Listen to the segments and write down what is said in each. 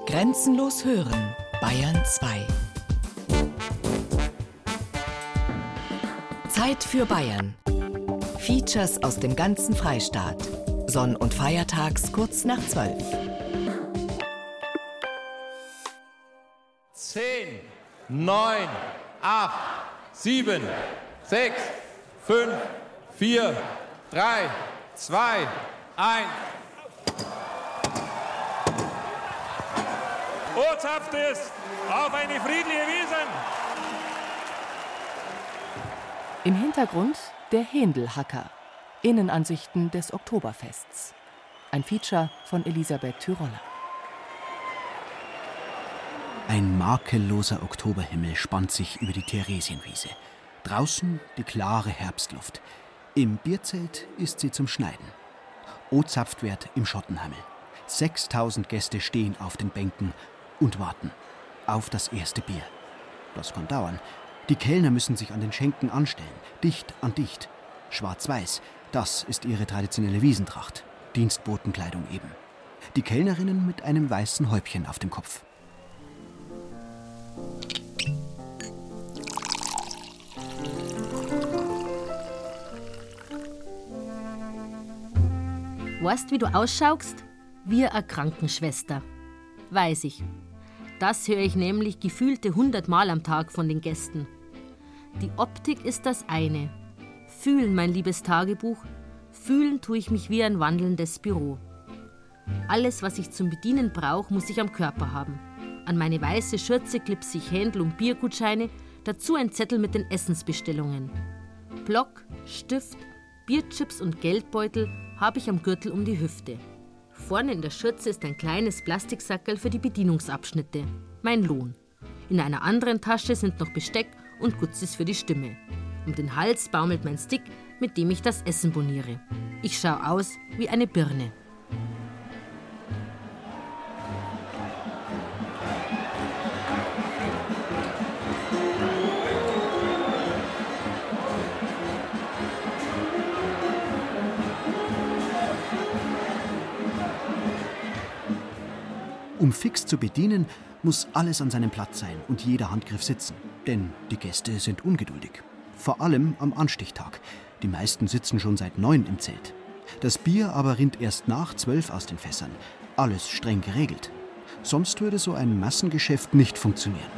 Grenzenlos hören, Bayern 2. Zeit für Bayern. Features aus dem ganzen Freistaat. Sonn- und Feiertags kurz nach 12. 10, 9, 8, 7, 6, 5, 4, 3, 2, 1. Ortshaft ist auf eine friedliche Wiesen. Im Hintergrund der Händelhacker. Innenansichten des Oktoberfests. Ein Feature von Elisabeth Tyroller. Ein makelloser Oktoberhimmel spannt sich über die Theresienwiese. Draußen die klare Herbstluft. Im Bierzelt ist sie zum Schneiden. O-zapft wird im Schottenhammel. 6000 Gäste stehen auf den Bänken und warten auf das erste Bier. Das kann dauern. Die Kellner müssen sich an den Schenken anstellen, dicht an dicht. Schwarz-weiß, das ist ihre traditionelle Wiesentracht. Dienstbotenkleidung eben. Die Kellnerinnen mit einem weißen Häubchen auf dem Kopf. Weißt, wie du ausschaust? Wie eine Krankenschwester. Weiß ich. Das höre ich nämlich gefühlte hundertmal am Tag von den Gästen. Die Optik ist das eine. Fühlen, mein liebes Tagebuch, fühlen tue ich mich wie ein wandelndes Büro. Alles, was ich zum Bedienen brauche, muss ich am Körper haben. An meine weiße Schürze klipse ich Händel- und Biergutscheine, dazu ein Zettel mit den Essensbestellungen. Block, Stift, Bierchips und Geldbeutel habe ich am Gürtel um die Hüfte. Vorne in der Schürze ist ein kleines Plastiksackerl für die Bedienungsabschnitte, mein Lohn. In einer anderen Tasche sind noch Besteck und Gutzis für die Stimme. Um den Hals baumelt mein Stick, mit dem ich das Essen boniere. Ich schaue aus wie eine Birne. Um fix zu bedienen, muss alles an seinem Platz sein und jeder Handgriff sitzen. Denn die Gäste sind ungeduldig. Vor allem am Anstichtag. Die meisten sitzen schon seit neun im Zelt. Das Bier aber rinnt erst nach zwölf aus den Fässern. Alles streng geregelt. Sonst würde so ein Massengeschäft nicht funktionieren.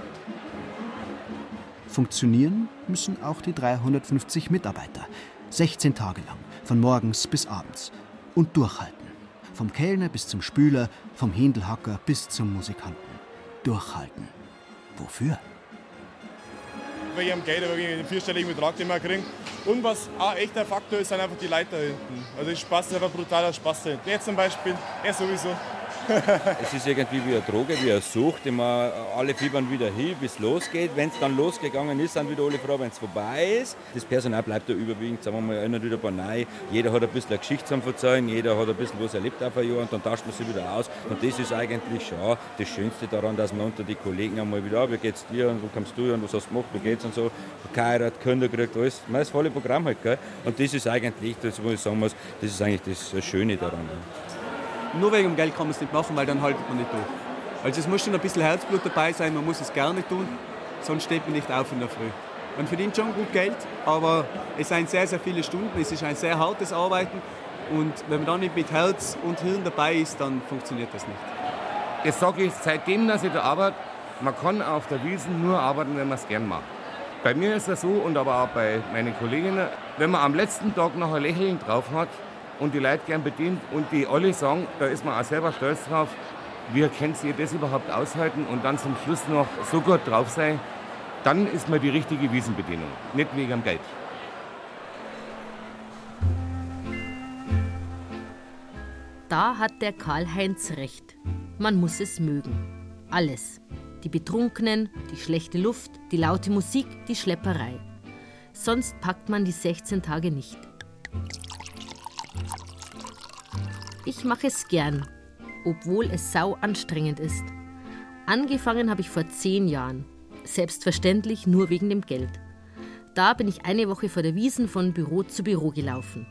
Funktionieren müssen auch die 350 Mitarbeiter. 16 Tage lang, von morgens bis abends. Und durchhalten. Vom Kellner bis zum Spüler, vom Händelhacker bis zum Musikanten. Durchhalten. Wofür? wegen dem Geld, wegen dem vierstelligen Betrag, den wir kriegen. Und was auch echt ein Faktor ist, sind einfach die Leiter hinten. Also der Spaß ist einfach brutaler Spaß da hinten. Der zum Beispiel, er sowieso. Es ist irgendwie wie eine Droge, wie eine Sucht, immer alle fiebern wieder hin, bis es losgeht. Wenn es dann losgegangen ist, sind wieder alle froh, wenn es vorbei ist. Das Personal bleibt da überwiegend, sagen wir mal, einer wieder bei neu. Jeder hat ein bisschen eine Geschichte zu verzeihen, jeder hat ein bisschen was erlebt auf ein Jahr und dann tauscht man sich wieder aus. Und das ist eigentlich schon das Schönste daran, dass man unter die Kollegen einmal wieder, ah, wie geht's dir und wo kommst du und was hast du gemacht, wie geht's und so. Geheiratet, Kinder gekriegt, alles. Man, das volle Programm halt, gell? Und das ist eigentlich, das muss ich sagen muss, das ist eigentlich das Schöne daran. Nur wegen dem Geld kann man es nicht machen, weil dann haltet man nicht durch. Also es muss schon ein bisschen Herzblut dabei sein, man muss es gerne tun, sonst steht man nicht auf in der Früh. Man verdient schon gut Geld, aber es sind sehr, sehr viele Stunden, es ist ein sehr hartes Arbeiten und wenn man dann nicht mit Herz und Hirn dabei ist, dann funktioniert das nicht. Das sage ich seitdem, dass ich da arbeite, man kann auf der Wiesen nur arbeiten, wenn man es gern macht. Bei mir ist es so und aber auch bei meinen Kolleginnen, wenn man am letzten Tag noch ein Lächeln drauf hat und die Leute gern bedient und die alle sagen, da ist man auch selber stolz drauf, wie könnt ihr das überhaupt aushalten und dann zum Schluss noch so gut drauf sein, dann ist man die richtige Wiesenbedienung, nicht wegen dem Geld. Da hat der Karl-Heinz recht. Man muss es mögen. Alles. Die Betrunkenen, die schlechte Luft, die laute Musik, die Schlepperei. Sonst packt man die 16 Tage nicht. Ich mache es gern, obwohl es sau anstrengend ist. Angefangen habe ich vor zehn Jahren. Selbstverständlich nur wegen dem Geld. Da bin ich eine Woche vor der Wiesen von Büro zu Büro gelaufen.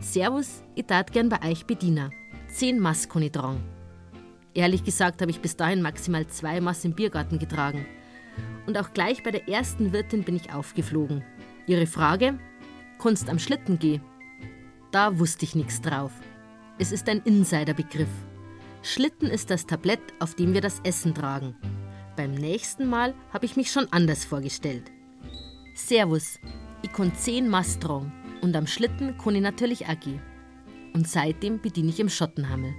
Servus, ich tat gern bei euch Bediener. Zehn Maskoni dran. Ehrlich gesagt habe ich bis dahin maximal zwei Maß im Biergarten getragen. Und auch gleich bei der ersten Wirtin bin ich aufgeflogen. Ihre Frage? Kunst am Schlitten geh. Da wusste ich nichts drauf. Es ist ein Insiderbegriff. Schlitten ist das Tablett, auf dem wir das Essen tragen. Beim nächsten Mal habe ich mich schon anders vorgestellt. Servus, ich kann 10 Mast tragen und am Schlitten kann ich natürlich gehen. Und seitdem bediene ich im Schottenhammel.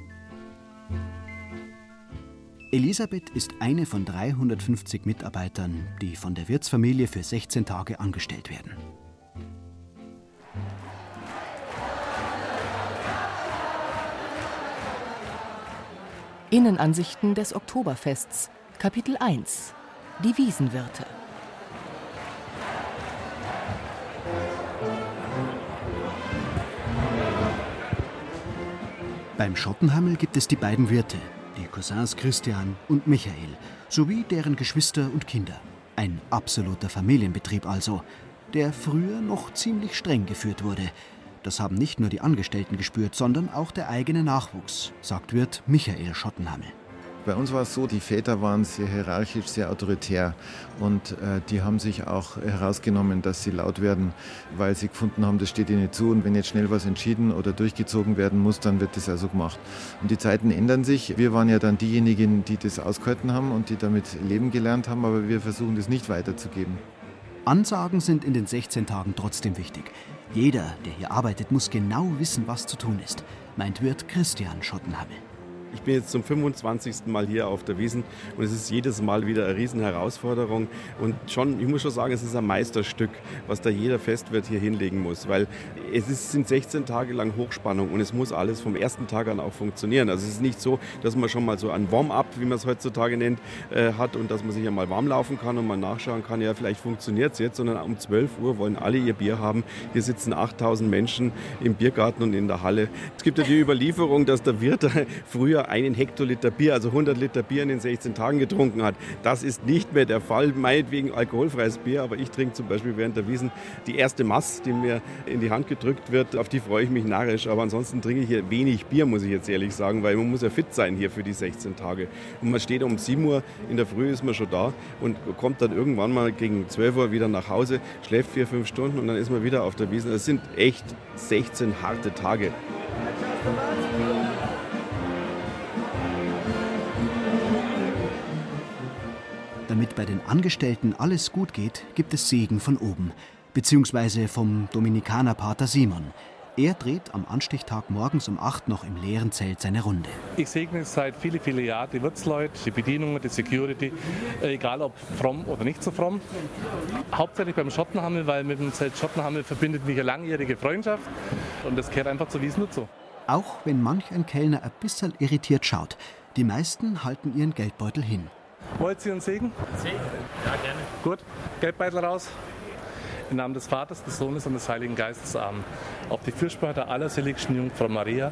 Elisabeth ist eine von 350 Mitarbeitern, die von der Wirtsfamilie für 16 Tage angestellt werden. Innenansichten des Oktoberfests, Kapitel 1 Die Wiesenwirte. Beim Schottenhammel gibt es die beiden Wirte, die Cousins Christian und Michael, sowie deren Geschwister und Kinder. Ein absoluter Familienbetrieb also, der früher noch ziemlich streng geführt wurde. Das haben nicht nur die Angestellten gespürt, sondern auch der eigene Nachwuchs, sagt Wirt Michael Schottenhammel. Bei uns war es so, die Väter waren sehr hierarchisch, sehr autoritär und äh, die haben sich auch herausgenommen, dass sie laut werden, weil sie gefunden haben, das steht ihnen zu und wenn jetzt schnell was entschieden oder durchgezogen werden muss, dann wird das also gemacht. Und die Zeiten ändern sich. Wir waren ja dann diejenigen, die das ausgehalten haben und die damit leben gelernt haben, aber wir versuchen das nicht weiterzugeben. Ansagen sind in den 16 Tagen trotzdem wichtig. Jeder, der hier arbeitet, muss genau wissen, was zu tun ist, meint Wirt Christian Schottenhammel. Ich bin jetzt zum 25. Mal hier auf der Wiesen und es ist jedes Mal wieder eine Riesenherausforderung. Und schon, ich muss schon sagen, es ist ein Meisterstück, was da jeder Festwirt hier hinlegen muss, weil es ist, sind 16 Tage lang Hochspannung und es muss alles vom ersten Tag an auch funktionieren. Also es ist nicht so, dass man schon mal so ein Warm-up, wie man es heutzutage nennt, äh, hat und dass man sich ja mal warm laufen kann und mal nachschauen kann, ja, vielleicht funktioniert es jetzt, sondern um 12 Uhr wollen alle ihr Bier haben. Hier sitzen 8000 Menschen im Biergarten und in der Halle. Es gibt ja die Überlieferung, dass der Wirt früher früher einen Hektoliter Bier, also 100 Liter Bier in den 16 Tagen getrunken hat. Das ist nicht mehr der Fall, meinetwegen alkoholfreies Bier, aber ich trinke zum Beispiel während der Wiesen die erste Mass, die mir in die Hand gedrückt wird, auf die freue ich mich narrisch. Aber ansonsten trinke ich hier wenig Bier, muss ich jetzt ehrlich sagen, weil man muss ja fit sein hier für die 16 Tage. Und man steht um 7 Uhr in der Früh, ist man schon da und kommt dann irgendwann mal gegen 12 Uhr wieder nach Hause, schläft vier, fünf Stunden und dann ist man wieder auf der Wiesen. Es sind echt 16 harte Tage. Damit bei den Angestellten alles gut geht, gibt es Segen von oben, beziehungsweise vom Dominikanerpater Simon. Er dreht am Anstichtag morgens um 8 noch im leeren Zelt seine Runde. Ich segne seit viele, viele Jahren die Wirtsleute, die Bedienungen, die Security, äh, egal ob fromm oder nicht so fromm. Hauptsächlich beim Schottenhammel, weil mit dem Zelt Schottenhammel verbindet mich eine langjährige Freundschaft und das gehört einfach zu Wiesn so. Auch wenn manch ein Kellner ein bisschen irritiert schaut, die meisten halten ihren Geldbeutel hin. Wollt ihr uns Segen? Segen? Ja, gerne. Gut, Geldbeutel raus. Im Namen des Vaters, des Sohnes und des Heiligen Geistes. Amen. Auf die Fürsprache der allerseligsten Jungfrau Maria,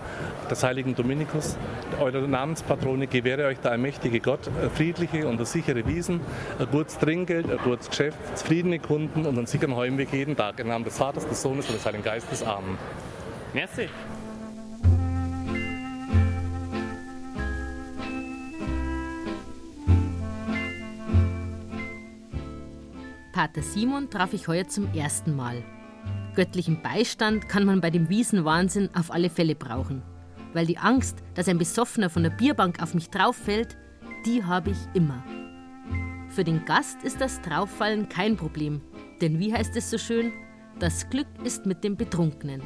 des heiligen Dominikus, eurer Namenspatrone, gewähre euch der allmächtige Gott friedliche und sichere Wiesen, ein gutes Trinkgeld, ein gutes Geschäft, zufriedene Kunden und einen sicheren Heimweg jeden Tag. Im Namen des Vaters, des Sohnes und des Heiligen Geistes. Amen. Merci. Pater Simon traf ich heuer zum ersten Mal. Göttlichen Beistand kann man bei dem Wiesenwahnsinn auf alle Fälle brauchen. Weil die Angst, dass ein Besoffener von der Bierbank auf mich drauffällt, die habe ich immer. Für den Gast ist das Drauffallen kein Problem, denn wie heißt es so schön? Das Glück ist mit dem Betrunkenen.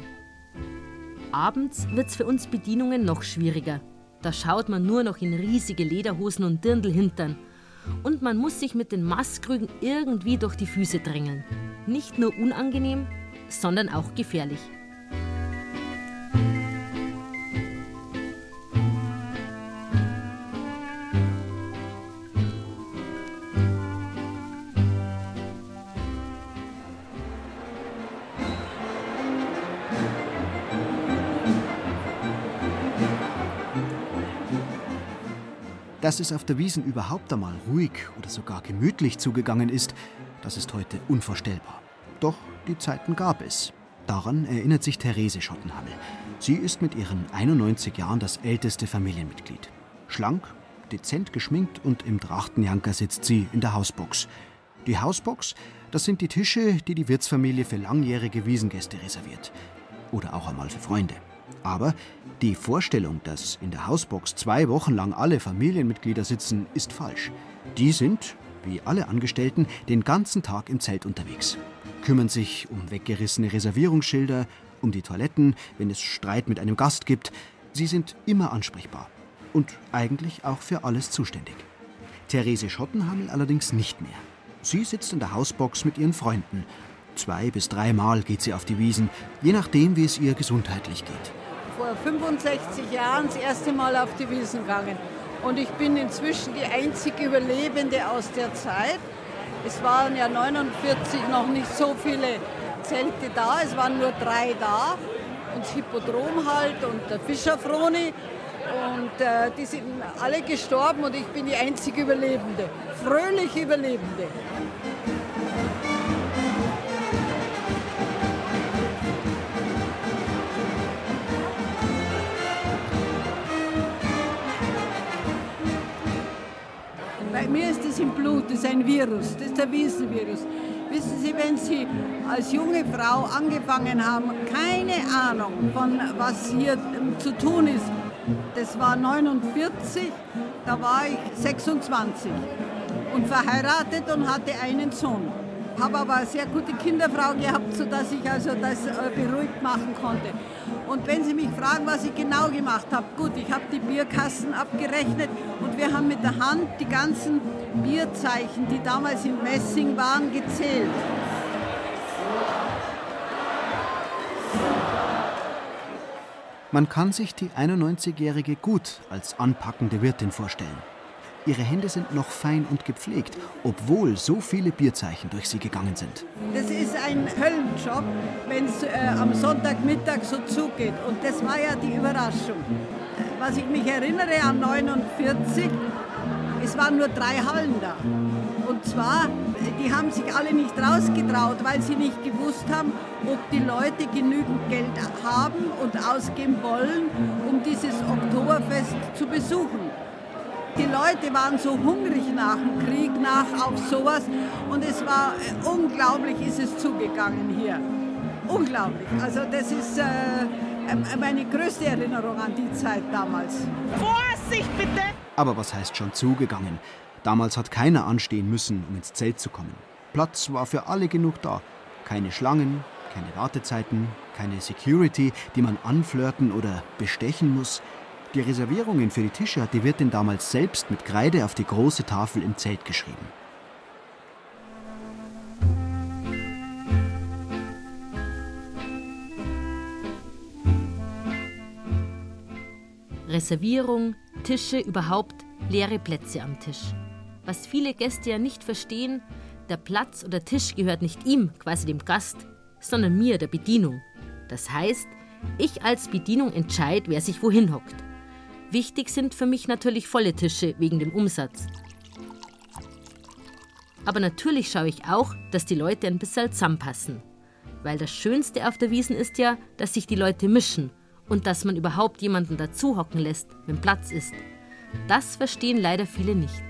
Abends wird es für uns Bedienungen noch schwieriger. Da schaut man nur noch in riesige Lederhosen und Dirndlhintern und man muss sich mit den Maßkrügen irgendwie durch die Füße drängeln. Nicht nur unangenehm, sondern auch gefährlich. Dass es auf der Wiesen überhaupt einmal ruhig oder sogar gemütlich zugegangen ist, das ist heute unvorstellbar. Doch die Zeiten gab es. Daran erinnert sich Therese Schottenhammel. Sie ist mit ihren 91 Jahren das älteste Familienmitglied. Schlank, dezent geschminkt und im Trachtenjanker sitzt sie in der Hausbox. Die Hausbox, das sind die Tische, die die Wirtsfamilie für langjährige Wiesengäste reserviert. Oder auch einmal für Freunde. Aber die Vorstellung, dass in der Hausbox zwei Wochen lang alle Familienmitglieder sitzen, ist falsch. Die sind, wie alle Angestellten, den ganzen Tag im Zelt unterwegs. Kümmern sich um weggerissene Reservierungsschilder, um die Toiletten, wenn es Streit mit einem Gast gibt. Sie sind immer ansprechbar. Und eigentlich auch für alles zuständig. Therese Schottenhammel allerdings nicht mehr. Sie sitzt in der Hausbox mit ihren Freunden. Zwei bis dreimal geht sie auf die Wiesen, je nachdem, wie es ihr gesundheitlich geht. Vor 65 Jahren das erste Mal auf die Wiesen gegangen. Und ich bin inzwischen die einzige Überlebende aus der Zeit. Es waren ja 49 noch nicht so viele Zelte da, es waren nur drei da. Und das Hippodrom halt und der Fischerfroni. Und äh, die sind alle gestorben und ich bin die einzige Überlebende. Fröhlich Überlebende. Mir ist es im Blut, das ist ein Virus, das ist der Wiesenvirus. Wissen Sie, wenn Sie als junge Frau angefangen haben, keine Ahnung von was hier ähm, zu tun ist, das war 49, da war ich 26 und verheiratet und hatte einen Sohn. Habe aber eine sehr gute Kinderfrau gehabt, sodass ich also das äh, beruhigt machen konnte. Und wenn Sie mich fragen, was ich genau gemacht habe, gut, ich habe die Bierkassen abgerechnet und wir haben mit der Hand die ganzen Bierzeichen, die damals in Messing waren, gezählt. Man kann sich die 91-Jährige gut als anpackende Wirtin vorstellen. Ihre Hände sind noch fein und gepflegt, obwohl so viele Bierzeichen durch sie gegangen sind. Das ist ein Höllenjob, wenn es äh, am Sonntagmittag so zugeht. Und das war ja die Überraschung. Was ich mich erinnere an 49, es waren nur drei Hallen da. Und zwar, die haben sich alle nicht rausgetraut, weil sie nicht gewusst haben, ob die Leute genügend Geld haben und ausgeben wollen, um dieses Oktoberfest zu besuchen. Die Leute waren so hungrig nach dem Krieg, nach auf sowas. Und es war äh, unglaublich, ist es zugegangen hier. Unglaublich. Also das ist äh, äh, meine größte Erinnerung an die Zeit damals. Vorsicht bitte! Aber was heißt schon zugegangen? Damals hat keiner anstehen müssen, um ins Zelt zu kommen. Platz war für alle genug da. Keine Schlangen, keine Wartezeiten, keine Security, die man anflirten oder bestechen muss. Die Reservierungen für die Tische hat die Wirtin damals selbst mit Kreide auf die große Tafel im Zelt geschrieben. Reservierung, Tische, überhaupt leere Plätze am Tisch. Was viele Gäste ja nicht verstehen, der Platz oder Tisch gehört nicht ihm, quasi dem Gast, sondern mir, der Bedienung. Das heißt, ich als Bedienung entscheide, wer sich wohin hockt. Wichtig sind für mich natürlich volle Tische wegen dem Umsatz. Aber natürlich schaue ich auch, dass die Leute ein bisschen zusammenpassen. Weil das Schönste auf der Wiesen ist ja, dass sich die Leute mischen und dass man überhaupt jemanden dazu hocken lässt, wenn Platz ist. Das verstehen leider viele nicht.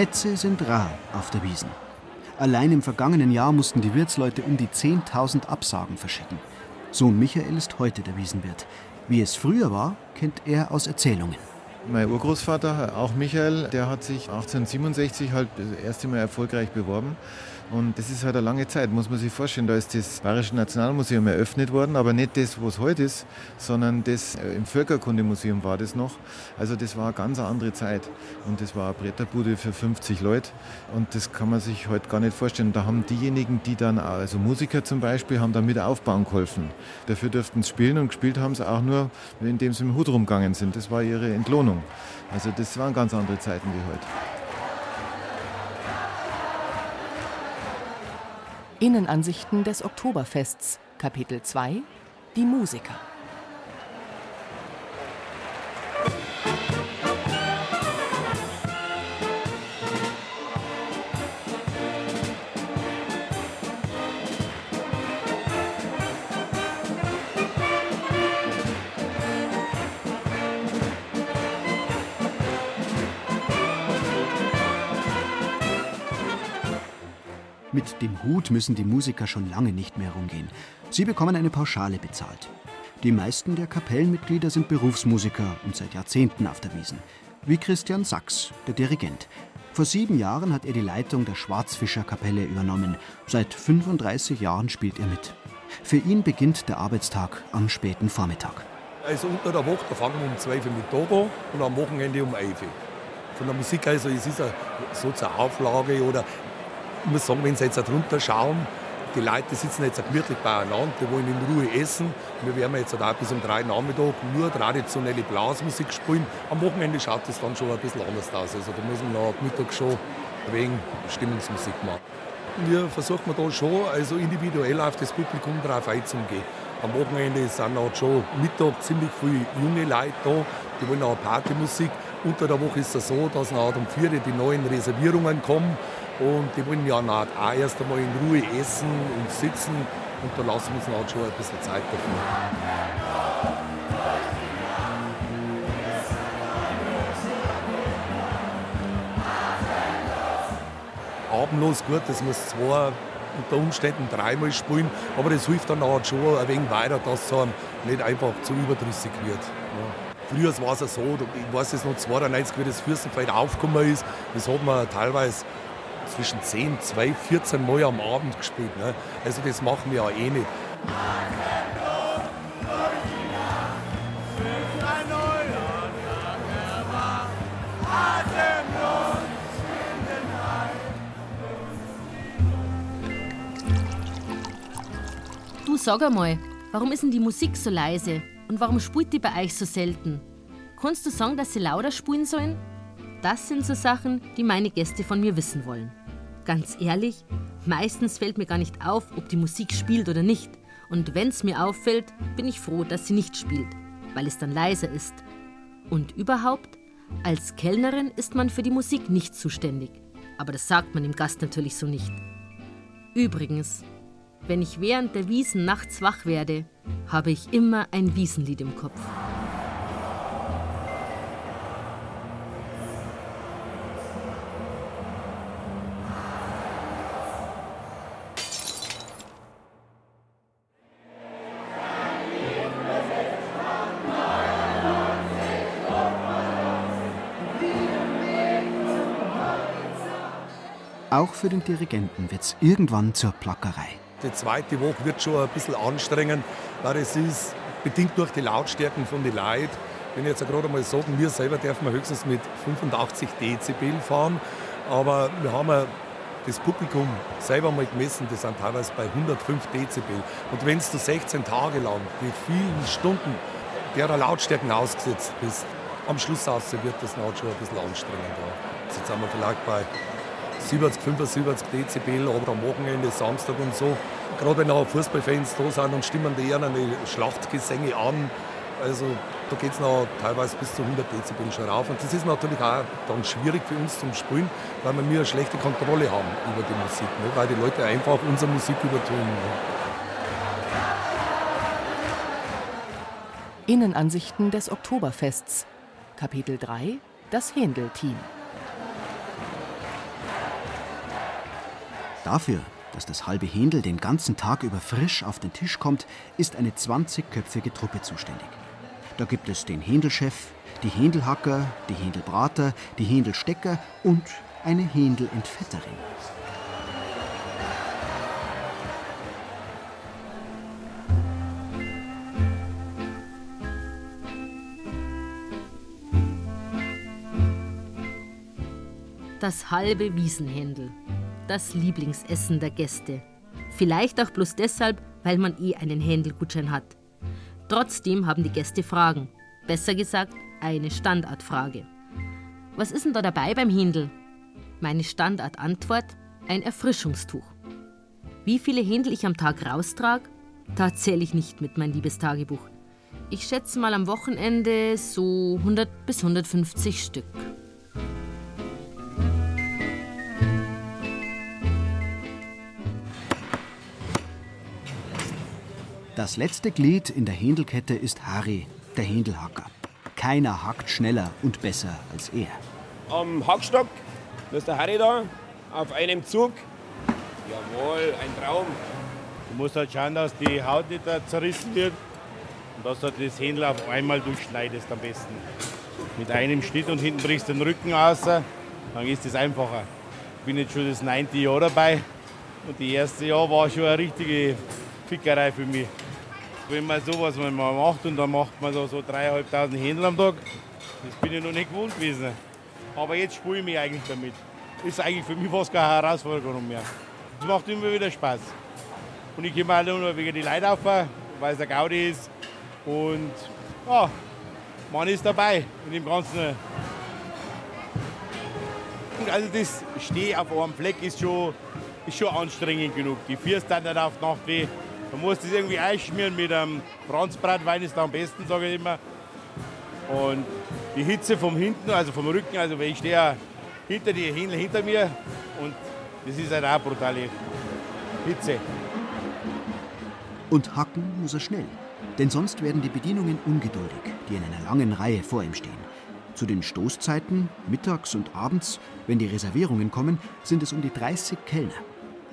Plätze sind rar auf der Wiesen. Allein im vergangenen Jahr mussten die Wirtsleute um die 10.000 Absagen verschicken. Sohn Michael ist heute der Wiesenwirt. Wie es früher war, kennt er aus Erzählungen. Mein Urgroßvater, auch Michael, der hat sich 1867 halt das erste Mal erfolgreich beworben. Und das ist halt eine lange Zeit, muss man sich vorstellen. Da ist das Bayerische Nationalmuseum eröffnet worden, aber nicht das, was heute ist, sondern das äh, im Völkerkundemuseum war das noch. Also das war eine ganz andere Zeit. Und das war eine Bretterbude für 50 Leute. Und das kann man sich heute gar nicht vorstellen. Da haben diejenigen, die dann, also Musiker zum Beispiel, haben da mit aufbauen geholfen. Dafür durften sie spielen und gespielt haben sie auch nur, indem sie im Hut rumgegangen sind. Das war ihre Entlohnung. Also das waren ganz andere Zeiten wie heute. Innenansichten des Oktoberfests, Kapitel 2 Die Musiker. Dem Hut müssen die Musiker schon lange nicht mehr rumgehen. Sie bekommen eine Pauschale bezahlt. Die meisten der Kapellenmitglieder sind Berufsmusiker und seit Jahrzehnten auf der Wiesen. Wie Christian Sachs, der Dirigent. Vor sieben Jahren hat er die Leitung der Schwarzfischerkapelle übernommen. Seit 35 Jahren spielt er mit. Für ihn beginnt der Arbeitstag am späten Vormittag. Also unter der Woche fangen wir um 12 Uhr mit an und am Wochenende um 11 Uhr. Von der Musik, also es ist eine, so zur Auflage oder ich muss sagen, wenn Sie jetzt drunter schauen, die Leute sitzen jetzt gemütlich beieinander, die wollen in Ruhe essen. Wir werden jetzt auch bis um drei Nachmittag nur traditionelle Blasmusik spielen. Am Wochenende schaut es dann schon ein bisschen anders aus. Also da muss man nach Mittag schon wenig Stimmungsmusik machen. Wir versuchen da schon also individuell auf das Publikum drauf einzugehen. Am Wochenende sind halt schon Mittag ziemlich viele junge Leute da, die wollen auch Partymusik. Unter der Woche ist es so, dass nach um 4 die neuen Reservierungen kommen und die wollen ja auch erst einmal in Ruhe essen und sitzen und da lassen wir uns halt schon ein bisschen Zeit dafür. Abendlos gut, das muss zwar unter Umständen dreimal spielen, aber das hilft dann auch schon ein wenig weiter, dass es nicht einfach zu überdrüssig wird. Ja. Früher war es ja so, ich weiß es noch 92, wie das Fürstenfeld aufgekommen ist, das hat man teilweise zwischen 10, 12, 14 Mal am Abend gespielt. Ne? Also das machen wir ja eh nicht. Du sag einmal, warum ist denn die Musik so leise und warum spielt die bei euch so selten? Kannst du sagen, dass sie lauter spielen sollen? Das sind so Sachen, die meine Gäste von mir wissen wollen. Ganz ehrlich, meistens fällt mir gar nicht auf, ob die Musik spielt oder nicht. Und wenn es mir auffällt, bin ich froh, dass sie nicht spielt, weil es dann leiser ist. Und überhaupt, als Kellnerin ist man für die Musik nicht zuständig. Aber das sagt man dem Gast natürlich so nicht. Übrigens, wenn ich während der Wiesen nachts wach werde, habe ich immer ein Wiesenlied im Kopf. Für den Dirigenten wird es irgendwann zur Plackerei. Die zweite Woche wird schon ein bisschen anstrengend, weil es ist bedingt durch die Lautstärken von den Leuten. Wenn ich jetzt gerade mal sagen, wir selber dürfen wir höchstens mit 85 Dezibel fahren, aber wir haben das Publikum selber mal gemessen, das sind teilweise bei 105 Dezibel. Und wenn du 16 Tage lang die vielen Stunden derer Lautstärken ausgesetzt bist, am Schluss aus wird das dann schon ein bisschen anstrengend. Jetzt sind wir vielleicht bei 70, 75 Dezibel, aber am Wochenende, Samstag und so. Gerade wenn auch Fußballfans da sind und stimmen die eher eine Schlachtgesänge an. Also da geht es noch teilweise bis zu 100 Dezibel schon rauf. Und das ist natürlich auch dann schwierig für uns zum Spielen, weil wir eine schlechte Kontrolle haben über die Musik. Ne? Weil die Leute einfach unsere Musik übertun. Ne? Innenansichten des Oktoberfests. Kapitel 3 Das Händel-Team. Dafür, dass das halbe Händel den ganzen Tag über frisch auf den Tisch kommt, ist eine 20-köpfige Truppe zuständig. Da gibt es den Händelchef, die Händelhacker, die Händelbrater, die Händelstecker und eine Händelentfetterin. Das halbe Wiesenhändel. Das Lieblingsessen der Gäste. Vielleicht auch bloß deshalb, weil man eh einen Händelgutschein hat. Trotzdem haben die Gäste Fragen. Besser gesagt, eine Standardfrage. Was ist denn da dabei beim Händel? Meine Standardantwort: ein Erfrischungstuch. Wie viele Händel ich am Tag raustrage? Da zähle ich nicht mit mein liebes Tagebuch. Ich schätze mal am Wochenende so 100 bis 150 Stück. Das letzte Glied in der Händelkette ist Harry, der Händelhacker. Keiner hackt schneller und besser als er. Am Hackstock, ist der Harry da, auf einem Zug. Jawohl, ein Traum. Du musst halt schauen, dass die Haut nicht zerrissen wird und dass du das Händel auf einmal durchschneidest am besten. Mit einem Schnitt und hinten brichst du den Rücken aus, dann ist es einfacher. Ich bin jetzt schon das neunte Jahr dabei und das erste Jahr war schon eine richtige Fickerei für mich wenn man sowas mal macht und dann macht man so, so 3.500 Händel am Tag, das bin ich noch nicht gewohnt gewesen. Aber jetzt spiele ich mich eigentlich damit. Ist eigentlich für mich fast keine Herausforderung mehr. Es macht immer wieder Spaß. Und ich komme auch nur wegen die Leute auf, weil es ein Gaudi ist. Und ja, man ist dabei in dem Ganzen. Also das Steh auf einem Fleck ist schon, ist schon anstrengend genug. Die vier dann auf Nacht weh. Man muss das irgendwie einschmieren mit einem Franzbratwein, ist da am besten, sage ich immer. Und die Hitze vom hinten, also vom Rücken, also wenn ich stehe hinter die hinter mir und das ist halt auch brutale Hitze. Und hacken muss er schnell, denn sonst werden die Bedienungen ungeduldig, die in einer langen Reihe vor ihm stehen. Zu den Stoßzeiten, mittags und abends, wenn die Reservierungen kommen, sind es um die 30 Kellner.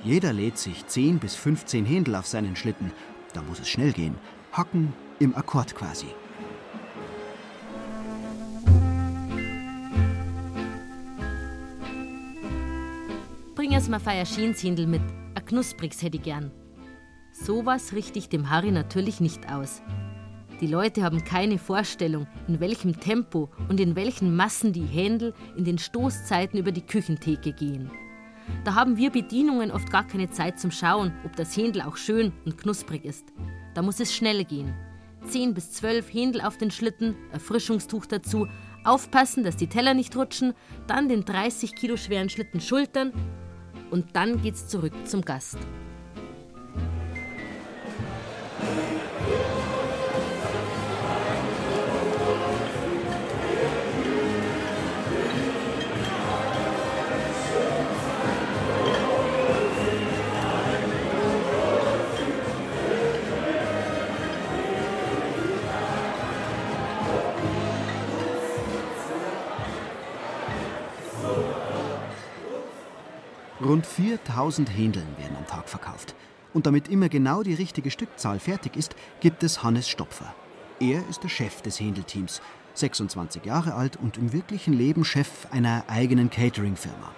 Jeder lädt sich 10 bis 15 Händel auf seinen Schlitten. Da muss es schnell gehen. Hacken im Akkord quasi. Bring erst mal Feierschinshändel mit. Ein knuspriges hätte ich gern. Sowas richte ich dem Harry natürlich nicht aus. Die Leute haben keine Vorstellung, in welchem Tempo und in welchen Massen die Händel in den Stoßzeiten über die Küchentheke gehen. Da haben wir Bedienungen oft gar keine Zeit zum Schauen, ob das Händel auch schön und knusprig ist. Da muss es schnell gehen. 10 bis 12 Händel auf den Schlitten, Erfrischungstuch dazu, aufpassen, dass die Teller nicht rutschen, dann den 30 Kilo schweren Schlitten schultern und dann geht's zurück zum Gast. Rund 4000 Händeln werden am Tag verkauft. Und damit immer genau die richtige Stückzahl fertig ist, gibt es Hannes Stopfer. Er ist der Chef des Händelteams, 26 Jahre alt und im wirklichen Leben Chef einer eigenen Catering-Firma.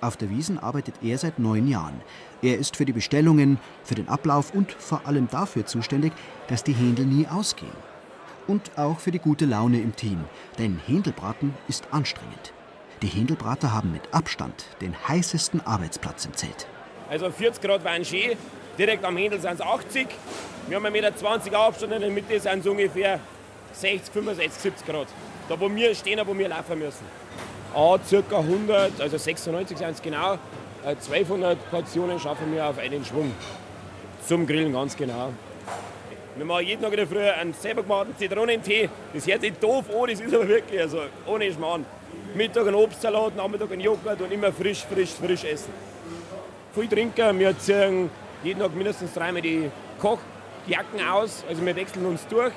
Auf der Wiesen arbeitet er seit neun Jahren. Er ist für die Bestellungen, für den Ablauf und vor allem dafür zuständig, dass die Händel nie ausgehen. Und auch für die gute Laune im Team, denn Händelbraten ist anstrengend. Die Händelbrater haben mit Abstand den heißesten Arbeitsplatz im Zelt. Also 40 Grad waren schön, direkt am Händel sind es 80. Wir haben 1,20 Meter Abstand, in der Mitte sind es ungefähr 60, 65, 70 Grad. Da wo wir stehen, wo wir laufen müssen. A, ca. 100, also 96 sind es genau, 1200 äh, Portionen schaffen wir auf einen Schwung. Zum Grillen ganz genau. Wir machen jeden Tag in der Früh einen selber gemachten Zitronentee. Das hört sich doof an, das ist aber wirklich also ohne Schmarrn. Mittag ein Obstsalat, Nachmittag ein Joghurt und immer frisch, frisch, frisch essen. Viel trinken, wir ziehen jeden Tag mindestens dreimal die Kochjacken aus, also wir wechseln uns durch.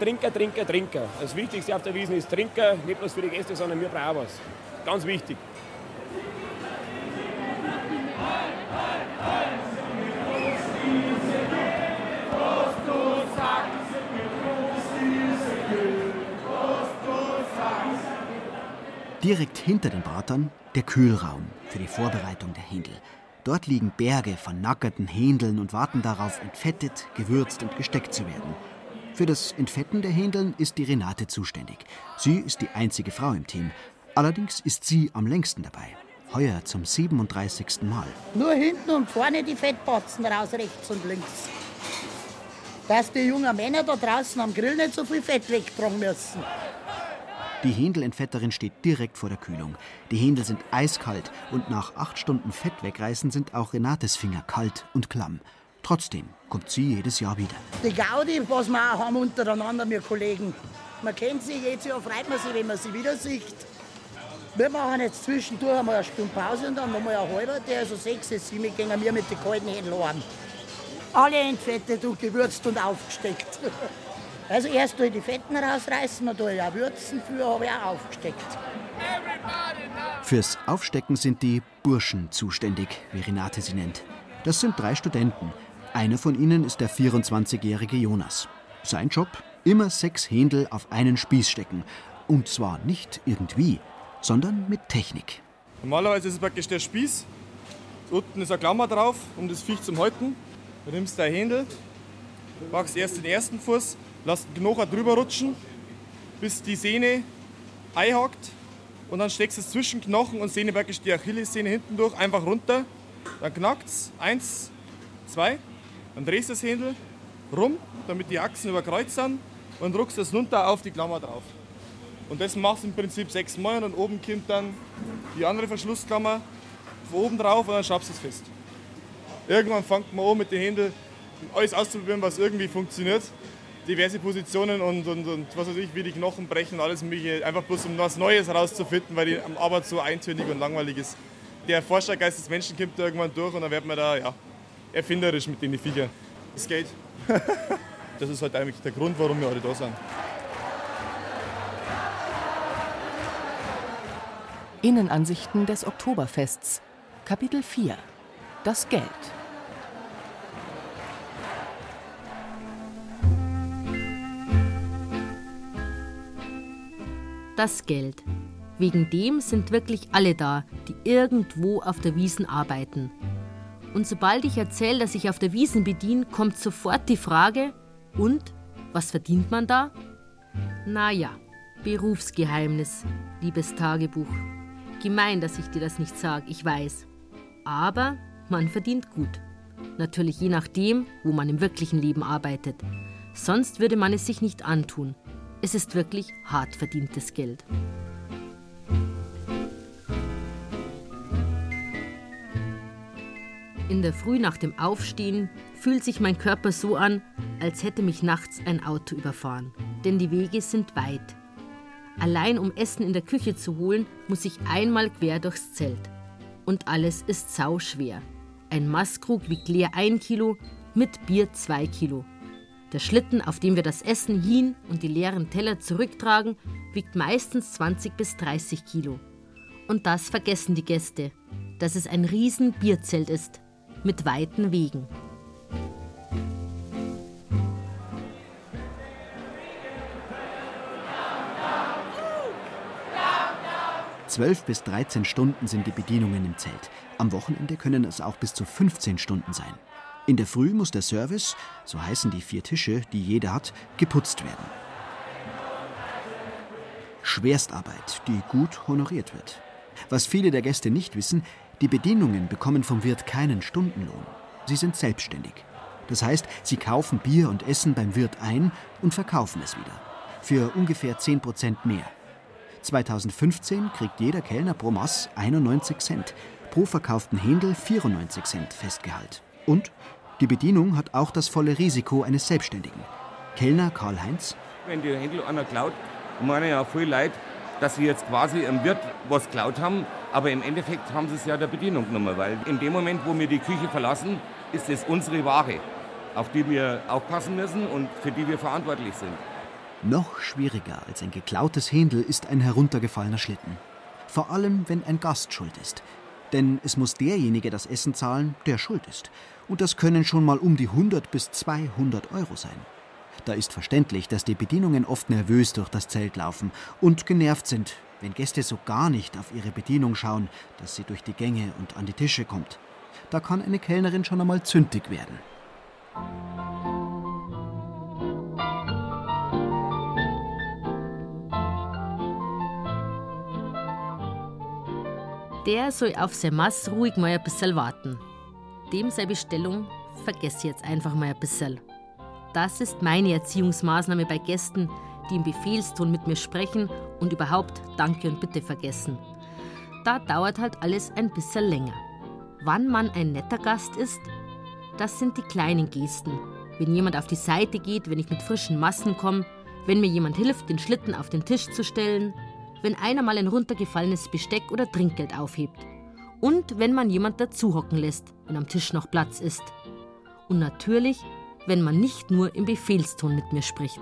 Trinken, trinken, trinken. Das Wichtigste auf der Wiese ist trinken, nicht bloß für die Gäste, sondern wir brauchen was. Ganz wichtig. Direkt hinter den Bratern der Kühlraum für die Vorbereitung der Händel. Dort liegen Berge von nackerten Händeln und warten darauf, entfettet, gewürzt und gesteckt zu werden. Für das Entfetten der Händeln ist die Renate zuständig. Sie ist die einzige Frau im Team. Allerdings ist sie am längsten dabei. Heuer zum 37. Mal. Nur hinten und vorne die Fettbatzen raus, rechts und links. Dass die jungen Männer da draußen am Grill nicht so viel Fett wegtragen müssen. Die Händelentfetterin steht direkt vor der Kühlung. Die Händel sind eiskalt und nach acht Stunden Fett wegreißen sind auch Renates Finger kalt und klamm. Trotzdem kommt sie jedes Jahr wieder. Die Gaudi, was wir auch haben untereinander, wir Kollegen. Man kennt sie, jedes Jahr freut man sich, wenn man sie wieder sieht. Wir machen jetzt zwischendurch einmal eine Stunde Pause und dann nochmal eine halbe, der also sechs, sieben gehen wir mit den kalten Händen heim. Alle entfettet und gewürzt und aufgesteckt. Also erst tue ich die Fetten rausreißen und auch würzen, für habe ich auch aufgesteckt. Fürs Aufstecken sind die Burschen zuständig, wie Renate sie nennt. Das sind drei Studenten. Einer von ihnen ist der 24-jährige Jonas. Sein Job? Immer sechs Händel auf einen Spieß stecken. Und zwar nicht irgendwie, sondern mit Technik. Normalerweise ist es praktisch der Spieß. Unten ist eine Klammer drauf, um das Viech zu halten. Du nimmst dein Händel, machst erst den ersten Fuß, lass den Knochen drüber rutschen, bis die Sehne einhakt. Und dann steckst du es zwischen Knochen und Sehne praktisch die Achillessehne hinten durch, einfach runter. Dann knackt es. Eins, zwei. Dann drehst du das Händel rum, damit die Achsen überkreuzt sind und druckst das runter auf die Klammer drauf. Und das machst du im Prinzip sechs Mal und dann oben kommt dann die andere Verschlussklammer von oben drauf und dann schraubst du es fest. Irgendwann fängt man an mit den Händen alles auszuprobieren, was irgendwie funktioniert. Diverse Positionen und, und, und was weiß ich, wie die Knochen brechen alles mögliche. Einfach bloß um was Neues herauszufinden, weil die Arbeit so eintönig und langweilig ist. Der Forschergeist des Menschen kommt da irgendwann durch und dann wird man da ja, erfinderisch mit den Viecher. Das geht. das ist halt eigentlich der Grund, warum wir alle da sind. Innenansichten des Oktoberfests. Kapitel 4 Das Geld. Das Geld. Wegen dem sind wirklich alle da, die irgendwo auf der Wiesen arbeiten. Und sobald ich erzähle, dass ich auf der Wiesen bediene, kommt sofort die Frage: Und? Was verdient man da? Naja, Berufsgeheimnis, liebes Tagebuch. Gemein, dass ich dir das nicht sage, ich weiß. Aber man verdient gut. Natürlich je nachdem, wo man im wirklichen Leben arbeitet. Sonst würde man es sich nicht antun. Es ist wirklich hart verdientes Geld. In der Früh nach dem Aufstehen fühlt sich mein Körper so an, als hätte mich nachts ein Auto überfahren. Denn die Wege sind weit. Allein um Essen in der Küche zu holen, muss ich einmal quer durchs Zelt. Und alles ist sauschwer. Ein Maßkrug wiegt leer ein Kilo, mit Bier zwei Kilo. Der Schlitten, auf dem wir das Essen hin und die leeren Teller zurücktragen, wiegt meistens 20 bis 30 Kilo. Und das vergessen die Gäste, dass es ein riesen Bierzelt ist, mit weiten Wegen. Zwölf bis 13 Stunden sind die Bedienungen im Zelt. Am Wochenende können es auch bis zu 15 Stunden sein. In der Früh muss der Service, so heißen die vier Tische, die jeder hat, geputzt werden. Schwerstarbeit, die gut honoriert wird. Was viele der Gäste nicht wissen, die Bedienungen bekommen vom Wirt keinen Stundenlohn. Sie sind selbstständig. Das heißt, sie kaufen Bier und Essen beim Wirt ein und verkaufen es wieder. Für ungefähr 10 Prozent mehr. 2015 kriegt jeder Kellner pro Mass 91 Cent, pro verkauften Händel 94 Cent Festgehalt. Und die Bedienung hat auch das volle Risiko eines Selbstständigen. Kellner Karl-Heinz. Wenn die Händel einer klaut, meinen ja viel Leid, dass sie jetzt quasi im Wirt was geklaut haben, aber im Endeffekt haben sie es ja der Bedienung genommen, weil in dem Moment, wo wir die Küche verlassen, ist es unsere Ware, auf die wir aufpassen müssen und für die wir verantwortlich sind. Noch schwieriger als ein geklautes Händel ist ein heruntergefallener Schlitten. Vor allem, wenn ein Gast schuld ist. Denn es muss derjenige das Essen zahlen, der schuld ist. Und das können schon mal um die 100 bis 200 Euro sein. Da ist verständlich, dass die Bedienungen oft nervös durch das Zelt laufen und genervt sind, wenn Gäste so gar nicht auf ihre Bedienung schauen, dass sie durch die Gänge und an die Tische kommt. Da kann eine Kellnerin schon einmal zündig werden. Der soll auf sein Maß ruhig mal ein bisschen warten. Dem seine Bestellung vergesse jetzt einfach mal ein bisschen. Das ist meine Erziehungsmaßnahme bei Gästen, die im Befehlston mit mir sprechen und überhaupt Danke und Bitte vergessen. Da dauert halt alles ein bisschen länger. Wann man ein netter Gast ist, das sind die kleinen Gesten. Wenn jemand auf die Seite geht, wenn ich mit frischen Massen komme, wenn mir jemand hilft, den Schlitten auf den Tisch zu stellen, wenn einer mal ein runtergefallenes Besteck oder Trinkgeld aufhebt. Und wenn man jemand dazuhocken lässt, wenn am Tisch noch Platz ist. Und natürlich, wenn man nicht nur im Befehlston mit mir spricht.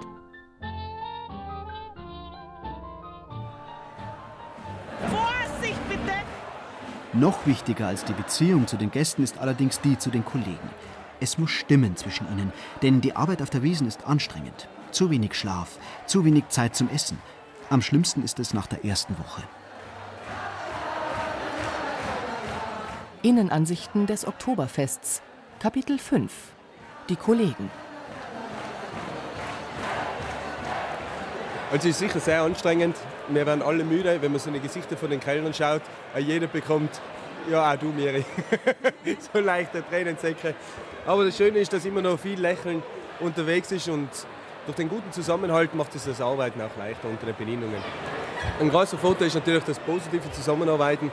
Vorsicht bitte! Noch wichtiger als die Beziehung zu den Gästen ist allerdings die zu den Kollegen. Es muss stimmen zwischen ihnen, denn die Arbeit auf der Wiesen ist anstrengend. Zu wenig Schlaf, zu wenig Zeit zum Essen. Am schlimmsten ist es nach der ersten Woche. Innenansichten des Oktoberfests. Kapitel 5. Die Kollegen. Also es ist sicher sehr anstrengend. Wir werden alle müde, wenn man so die Gesichter von den Kellnern schaut. Jeder bekommt, ja auch du Miri, so leichte Tränensäcke. Aber das Schöne ist, dass immer noch viel Lächeln unterwegs ist und durch den guten Zusammenhalt macht es das Arbeiten auch leichter unter den Bedienungen. Ein großer Vorteil ist natürlich das positive Zusammenarbeiten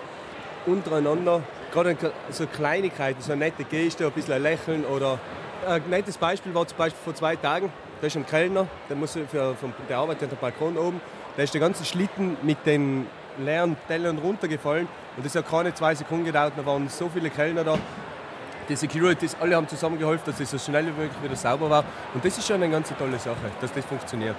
untereinander. Gerade so Kleinigkeiten, so eine nette Geste, ein bisschen ein Lächeln oder ein nettes Beispiel war zum Beispiel vor zwei Tagen, da ist ein Kellner, der, muss für, für, der arbeitet dem Balkon oben, da ist der ganze Schlitten mit den leeren Tellern runtergefallen und das hat keine zwei Sekunden gedauert, da waren so viele Kellner da. Die Securities, alle haben zusammengeholfen, dass es so schnell wie möglich wieder sauber war. Und das ist schon eine ganz tolle Sache, dass das funktioniert.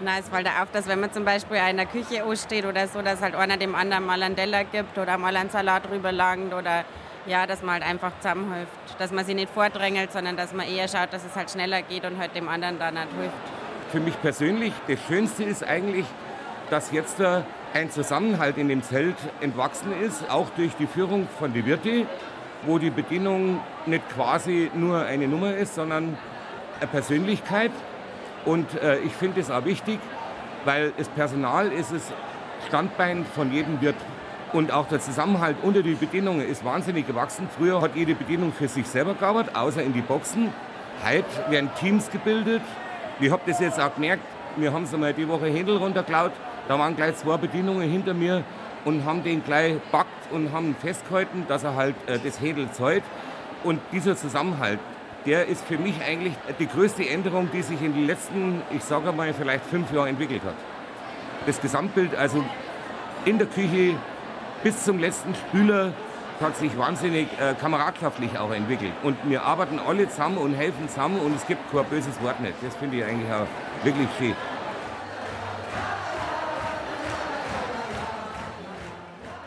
Na, es fällt auf, dass wenn man zum Beispiel in der Küche steht oder so, dass halt einer dem anderen mal einen Teller gibt oder mal einen Salat drüber langt oder ja, dass man halt einfach zusammenhilft. Dass man sich nicht vordrängelt, sondern dass man eher schaut, dass es halt schneller geht und halt dem anderen dann halt hilft. Für mich persönlich, das Schönste ist eigentlich, dass jetzt ein Zusammenhalt in dem Zelt entwachsen ist, auch durch die Führung von die Wirte, wo die Bedienung nicht quasi nur eine Nummer ist, sondern eine Persönlichkeit. Und äh, ich finde es auch wichtig, weil das Personal ist das Standbein von jedem Wirt. Und auch der Zusammenhalt unter die Bedienungen ist wahnsinnig gewachsen. Früher hat jede Bedienung für sich selber gearbeitet, außer in die Boxen. Heute werden Teams gebildet. Ich habe das jetzt auch gemerkt. Wir haben so mal die Woche Händel runtergeklaut. Da waren gleich zwei Bedienungen hinter mir und haben den gleich packt und haben festgehalten, dass er halt äh, das Händel zahlt. Und dieser Zusammenhalt, der ist für mich eigentlich die größte Änderung, die sich in den letzten, ich sage mal, vielleicht fünf Jahren entwickelt hat. Das Gesamtbild, also in der Küche bis zum letzten Spüler, hat sich wahnsinnig äh, kameradschaftlich auch entwickelt. Und wir arbeiten alle zusammen und helfen zusammen und es gibt kein böses Wort nicht. Das finde ich eigentlich auch wirklich schön.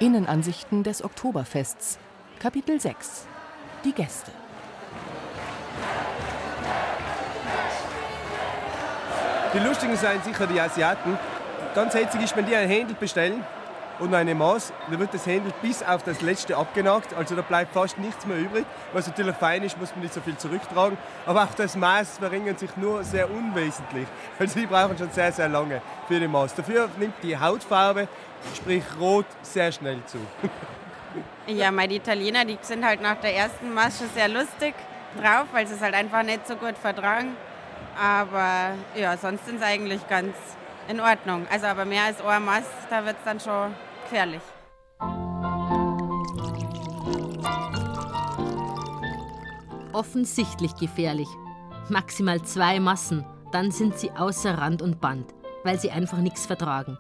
Innenansichten des Oktoberfests. Kapitel 6. Die Gäste. Die lustigen sind sicher die Asiaten. Ganz herzig ist, wenn die ein Händel bestellen und eine Maß, dann wird das Händel bis auf das letzte abgenagt. Also da bleibt fast nichts mehr übrig. Was natürlich fein ist, muss man nicht so viel zurücktragen. Aber auch das Maß verringert sich nur sehr unwesentlich. Also die brauchen schon sehr, sehr lange für den Maß. Dafür nimmt die Hautfarbe, sprich Rot, sehr schnell zu. Ja, meine Italiener, die sind halt nach der ersten Masche sehr lustig drauf, weil sie es halt einfach nicht so gut vertragen. Aber ja, sonst sind sie eigentlich ganz in Ordnung. Also aber mehr als ein Maß, da wird es dann schon gefährlich. Offensichtlich gefährlich. Maximal zwei Massen, dann sind sie außer Rand und Band, weil sie einfach nichts vertragen.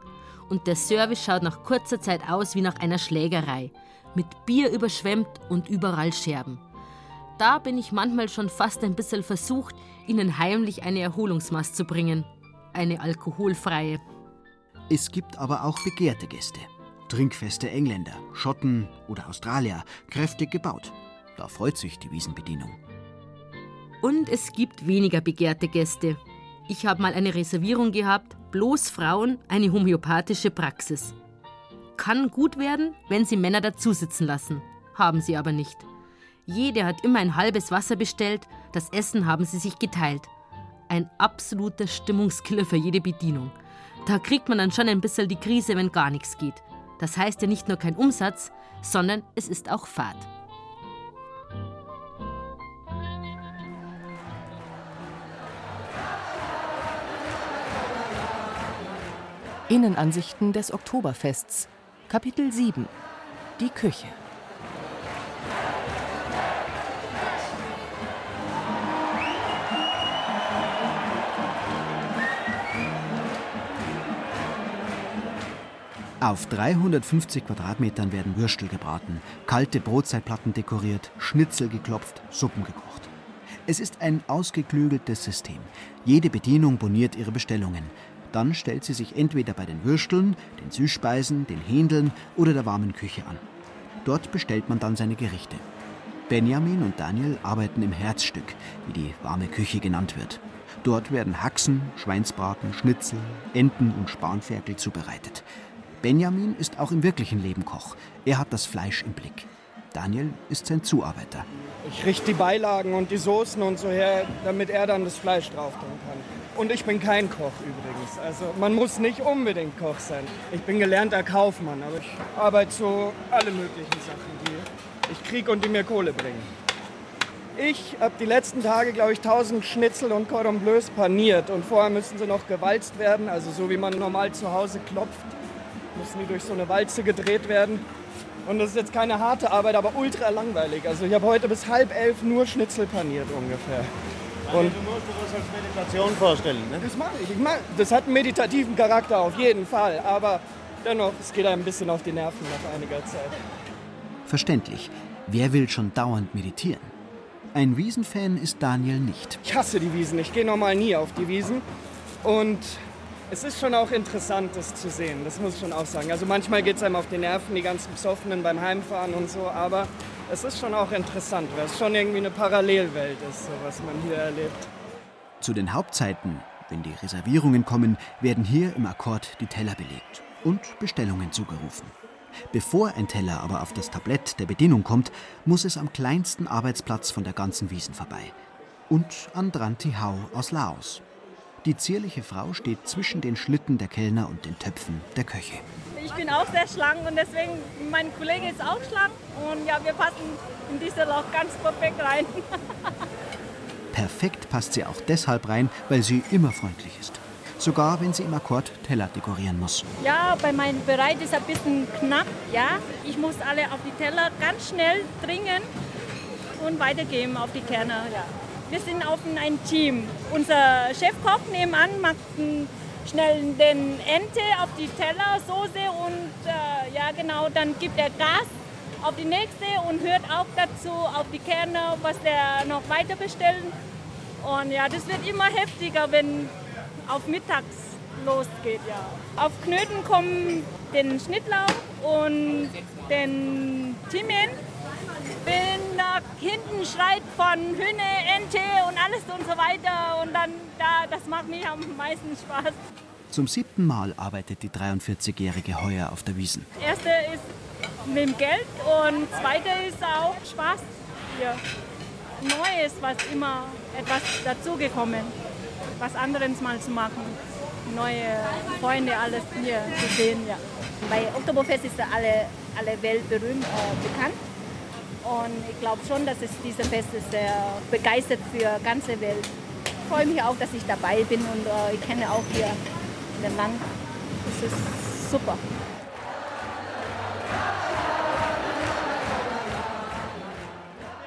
Und der Service schaut nach kurzer Zeit aus wie nach einer Schlägerei, mit Bier überschwemmt und überall Scherben. Da bin ich manchmal schon fast ein bisschen versucht, ihnen heimlich eine Erholungsmaß zu bringen. Eine alkoholfreie. Es gibt aber auch begehrte Gäste. Trinkfeste Engländer, Schotten oder Australier, kräftig gebaut. Da freut sich die Wiesenbedienung. Und es gibt weniger begehrte Gäste. Ich habe mal eine Reservierung gehabt, bloß Frauen, eine homöopathische Praxis. Kann gut werden, wenn sie Männer dazusitzen lassen. Haben sie aber nicht. Jede hat immer ein halbes Wasser bestellt, das Essen haben sie sich geteilt. Ein absoluter Stimmungskiller für jede Bedienung. Da kriegt man dann schon ein bisschen die Krise, wenn gar nichts geht. Das heißt ja nicht nur kein Umsatz, sondern es ist auch Fahrt. Innenansichten des Oktoberfests. Kapitel 7. Die Küche. Auf 350 Quadratmetern werden Würstel gebraten, kalte Brotzeitplatten dekoriert, Schnitzel geklopft, Suppen gekocht. Es ist ein ausgeklügeltes System. Jede Bedienung boniert ihre Bestellungen. Dann stellt sie sich entweder bei den Würsteln, den Süßspeisen, den Händeln oder der warmen Küche an. Dort bestellt man dann seine Gerichte. Benjamin und Daniel arbeiten im Herzstück, wie die warme Küche genannt wird. Dort werden Haxen, Schweinsbraten, Schnitzel, Enten und Spanferkel zubereitet. Benjamin ist auch im wirklichen Leben Koch. Er hat das Fleisch im Blick. Daniel ist sein Zuarbeiter. Ich richte die Beilagen und die Soßen und so her, damit er dann das Fleisch drauf tun kann. Und ich bin kein Koch übrigens. Also man muss nicht unbedingt Koch sein. Ich bin gelernter Kaufmann, aber ich arbeite so alle möglichen Sachen, die ich kriege und die mir Kohle bringen. Ich habe die letzten Tage, glaube ich, 1000 Schnitzel und Cordon Bleus paniert und vorher müssen sie noch gewalzt werden, also so wie man normal zu Hause klopft müssen die durch so eine Walze gedreht werden. Und das ist jetzt keine harte Arbeit, aber ultra langweilig. Also ich habe heute bis halb elf nur Schnitzel paniert ungefähr. Also und du musst dir das als Meditation vorstellen, ne? Das mache ich. ich mach, das hat einen meditativen Charakter auf jeden Fall, aber dennoch, es geht einem ein bisschen auf die Nerven nach einiger Zeit. Verständlich. Wer will schon dauernd meditieren? Ein Wiesenfan ist Daniel nicht. Ich hasse die Wiesen. Ich gehe normal nie auf die Wiesen. Und es ist schon auch interessant, das zu sehen, das muss ich schon auch sagen. Also manchmal geht es einem auf die Nerven, die ganzen Besoffenen beim Heimfahren und so, aber es ist schon auch interessant, weil es schon irgendwie eine Parallelwelt ist, so was man hier erlebt. Zu den Hauptzeiten, wenn die Reservierungen kommen, werden hier im Akkord die Teller belegt und Bestellungen zugerufen. Bevor ein Teller aber auf das Tablett der Bedienung kommt, muss es am kleinsten Arbeitsplatz von der ganzen Wiesen vorbei. Und an Dranti Hau aus Laos. Die zierliche Frau steht zwischen den Schlitten der Kellner und den Töpfen der Köche. Ich bin auch sehr schlank und deswegen, mein Kollege ist auch schlank und ja, wir passen in dieses Loch ganz perfekt rein. Perfekt passt sie auch deshalb rein, weil sie immer freundlich ist. Sogar wenn sie im Akkord Teller dekorieren muss. Ja, bei meinem Bereich ist ein bisschen knapp. Ja, ich muss alle auf die Teller ganz schnell dringen und weitergeben auf die Kerner. Ja. Wir sind auf ein Team. Unser Chefkoch nebenan macht schnell den Ente auf die Tellersoße und äh, ja genau, dann gibt er Gas auf die nächste und hört auch dazu auf die Kerne, was der noch weiter bestellen. Und ja, das wird immer heftiger, wenn auf mittags losgeht. Ja. Auf Knöten kommen den Schnittlauch und den Thymian wenn da hinten schreit von Hühne, Ente und alles und so weiter. Und dann, da, das macht mir am meisten Spaß. Zum siebten Mal arbeitet die 43-jährige heuer auf der Wiesen. Erste ist mit dem Geld und zweite ist auch Spaß hier. Neues, was immer etwas dazugekommen, was anderes mal zu machen, neue Freunde, alles hier zu sehen. Ja. Bei Oktoberfest ist alle, alle Welt berühmt, äh, bekannt. Und ich glaube schon, dass es dieser Fest ist sehr begeistert für die ganze Welt. Ich freue mich auch, dass ich dabei bin und äh, ich kenne auch hier den Land. Das ist super.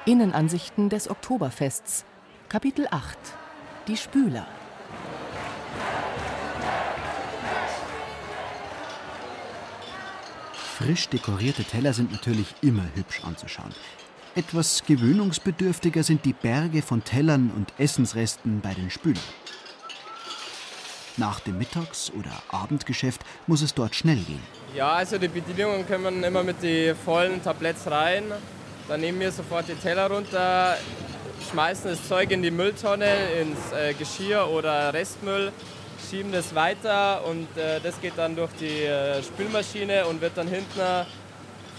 Innenansichten des Oktoberfests. Kapitel 8. Die Spüler. Frisch dekorierte Teller sind natürlich immer hübsch anzuschauen. Etwas gewöhnungsbedürftiger sind die Berge von Tellern und Essensresten bei den Spülern. Nach dem Mittags- oder Abendgeschäft muss es dort schnell gehen. Ja, also die Bedienungen kommen immer mit den vollen Tabletts rein. Dann nehmen wir sofort die Teller runter, schmeißen das Zeug in die Mülltonne, ins äh, Geschirr oder Restmüll schieben das weiter und äh, das geht dann durch die äh, Spülmaschine und wird dann hinten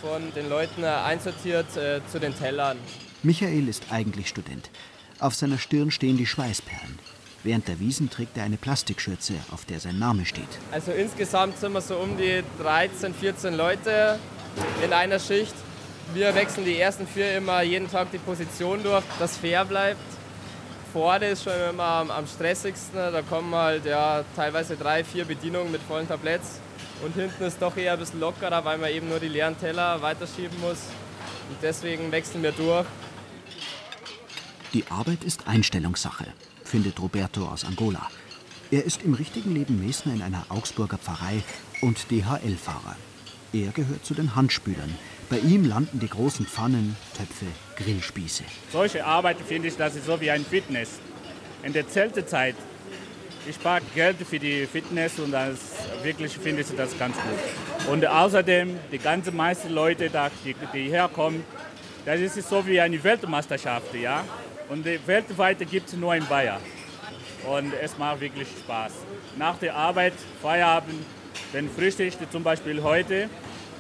von den Leuten äh, einsortiert äh, zu den Tellern. Michael ist eigentlich Student. Auf seiner Stirn stehen die Schweißperlen. Während der Wiesen trägt er eine Plastikschürze, auf der sein Name steht. Also insgesamt sind wir so um die 13, 14 Leute in einer Schicht. Wir wechseln die ersten vier immer jeden Tag die Position durch, dass fair bleibt. Vorne ist schon immer am, am stressigsten. Da kommen halt ja, teilweise drei, vier Bedienungen mit vollen Tabletts. Und hinten ist doch eher ein bisschen lockerer, weil man eben nur die leeren Teller weiterschieben muss. Und deswegen wechseln wir durch. Die Arbeit ist Einstellungssache, findet Roberto aus Angola. Er ist im richtigen Leben Mesner in einer Augsburger Pfarrei und DHL-Fahrer. Er gehört zu den Handspülern. Bei ihm landen die großen Pfannen, Töpfe, Grillspieße. Solche Arbeit finde ich, das ist so wie ein Fitness. In der Zeltezeit, ich spare Geld für die Fitness und das wirklich finde ich das ganz gut. Und außerdem, die ganzen meisten Leute, die, die herkommen, das ist so wie eine Weltmeisterschaft, ja. Und weltweit gibt es nur in Bayern. Und es macht wirklich Spaß. Nach der Arbeit, Feierabend, dann frühstücke zum Beispiel heute.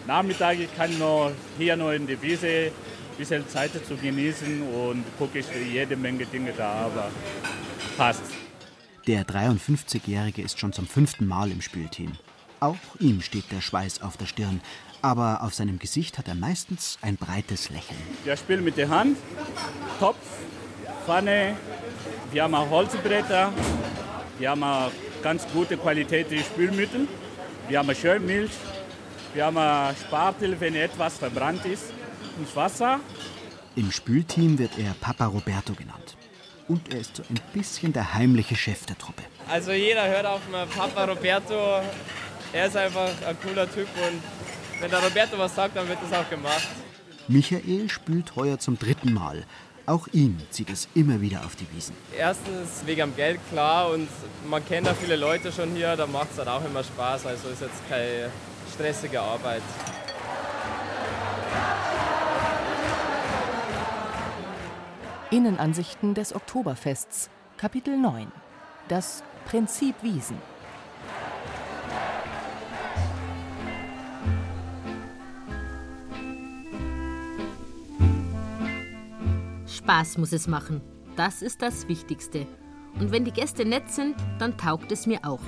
Nachmittag ich kann noch hier noch in der Wiese ein bisschen Zeit zu genießen und gucke ich jede Menge Dinge da, aber passt. Der 53-Jährige ist schon zum fünften Mal im Spülteam. Auch ihm steht der Schweiß auf der Stirn, aber auf seinem Gesicht hat er meistens ein breites Lächeln. Wir spielen mit der Hand, Topf, Pfanne, wir haben auch Holzbretter, wir haben auch ganz gute Qualität Spülmittel, wir haben Schönmilch, wir haben Spartel, wenn etwas verbrannt ist, und Wasser. Im Spülteam wird er Papa Roberto genannt. Und er ist so ein bisschen der heimliche Chef der Truppe. Also jeder hört auf Papa Roberto. Er ist einfach ein cooler Typ und wenn der Roberto was sagt, dann wird das auch gemacht. Michael spült heuer zum dritten Mal. Auch ihn zieht es immer wieder auf die Wiesen. Erstens wegen am Geld, klar, und man kennt ja viele Leute schon hier, da macht es dann auch immer Spaß. Also ist jetzt keine stressige Arbeit. Innenansichten des Oktoberfests, Kapitel 9. Das Prinzip Wiesen. Spaß muss es machen. Das ist das Wichtigste. Und wenn die Gäste nett sind, dann taugt es mir auch.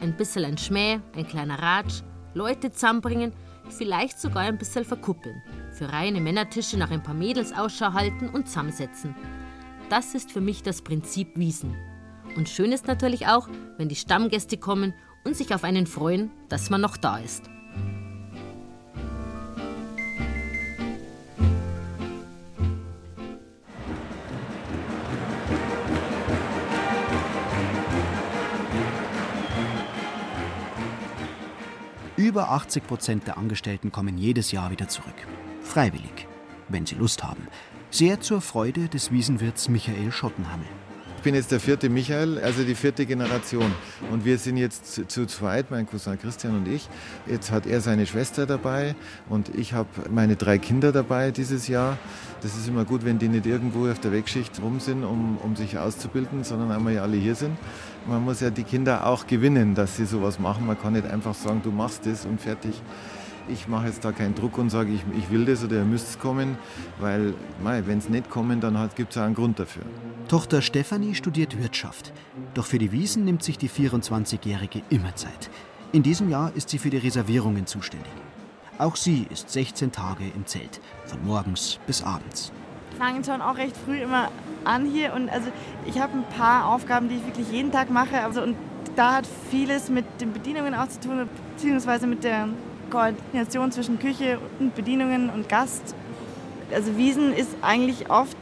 Ein bisschen ein Schmäh, ein kleiner Ratsch, Leute zusammenbringen, vielleicht sogar ein bisschen verkuppeln. Für reine Männertische nach ein paar Mädels Ausschau halten und zusammensetzen. Das ist für mich das Prinzip Wiesen. Und schön ist natürlich auch, wenn die Stammgäste kommen und sich auf einen freuen, dass man noch da ist. Über 80 Prozent der Angestellten kommen jedes Jahr wieder zurück. Freiwillig, wenn sie Lust haben. Sehr zur Freude des Wiesenwirts Michael Schottenhammel. Ich bin jetzt der vierte Michael, also die vierte Generation. Und wir sind jetzt zu, zweit, mein Cousin Christian und ich. Jetzt hat er seine Schwester dabei und ich habe meine drei Kinder dabei dieses Jahr. Das ist immer gut, wenn die nicht irgendwo auf der Wegschicht rum sind, um, um sich auszubilden, sondern einmal alle hier sind. Man muss ja die Kinder auch gewinnen, dass sie sowas machen. Man kann nicht einfach sagen, du machst das und fertig ich mache jetzt da keinen Druck und sage, ich, ich will das oder ihr müsst es kommen, weil wenn es nicht kommen, dann gibt es auch einen Grund dafür. Tochter Stefanie studiert Wirtschaft. Doch für die Wiesen nimmt sich die 24-Jährige immer Zeit. In diesem Jahr ist sie für die Reservierungen zuständig. Auch sie ist 16 Tage im Zelt, von morgens bis abends. Fangen schon auch recht früh immer an hier und also ich habe ein paar Aufgaben, die ich wirklich jeden Tag mache. Also, und da hat vieles mit den Bedienungen auch zu tun, beziehungsweise mit der Koordination zwischen Küche und Bedienungen und Gast. Also Wiesen ist eigentlich oft,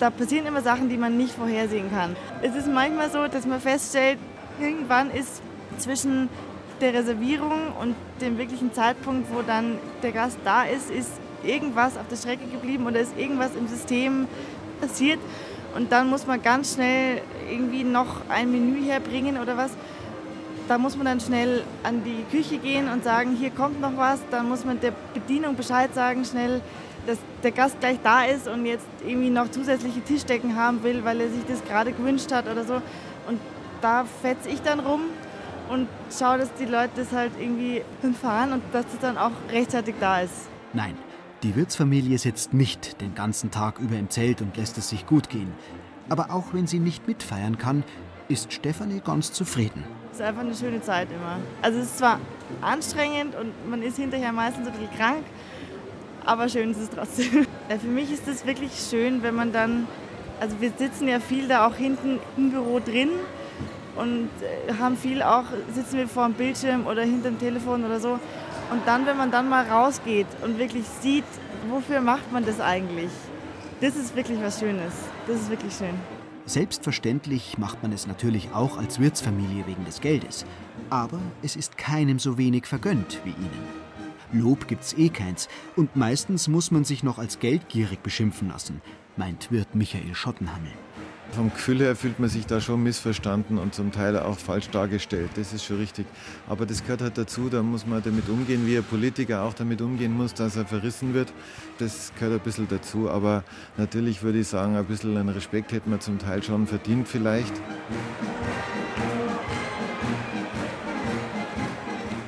da passieren immer Sachen, die man nicht vorhersehen kann. Es ist manchmal so, dass man feststellt, irgendwann ist zwischen der Reservierung und dem wirklichen Zeitpunkt, wo dann der Gast da ist, ist irgendwas auf der Strecke geblieben oder ist irgendwas im System passiert. Und dann muss man ganz schnell irgendwie noch ein Menü herbringen oder was da muss man dann schnell an die Küche gehen und sagen, hier kommt noch was. Dann muss man der Bedienung Bescheid sagen, schnell, dass der Gast gleich da ist und jetzt irgendwie noch zusätzliche Tischdecken haben will, weil er sich das gerade gewünscht hat oder so. Und da fetze ich dann rum und schaue, dass die Leute das halt irgendwie fahren und dass es dann auch rechtzeitig da ist. Nein, die Wirtsfamilie sitzt nicht den ganzen Tag über im Zelt und lässt es sich gut gehen. Aber auch wenn sie nicht mitfeiern kann, ist Stefanie ganz zufrieden. Es ist einfach eine schöne Zeit immer. Also es ist zwar anstrengend und man ist hinterher meistens ein bisschen krank, aber schön ist es trotzdem. Für mich ist es wirklich schön, wenn man dann Also wir sitzen ja viel da auch hinten im Büro drin und äh, haben viel auch, sitzen wir vor dem Bildschirm oder hinter dem Telefon oder so. Und dann, wenn man dann mal rausgeht und wirklich sieht, wofür macht man das eigentlich? Das ist wirklich was Schönes. Das ist wirklich schön. Selbstverständlich macht man es natürlich auch als Wirtsfamilie wegen des Geldes. Aber es ist keinem so wenig vergönnt wie ihnen. Lob gibt's eh keins und meistens muss man sich noch als geldgierig beschimpfen lassen, meint Wirt Michael Schottenhammel. Vom Gefühl her fühlt man sich da schon missverstanden und zum Teil auch falsch dargestellt. Das ist schon richtig. Aber das gehört halt dazu, da muss man damit umgehen, wie ein Politiker auch damit umgehen muss, dass er verrissen wird. Das gehört ein bisschen dazu. Aber natürlich würde ich sagen, ein bisschen einen Respekt hätte man zum Teil schon verdient vielleicht.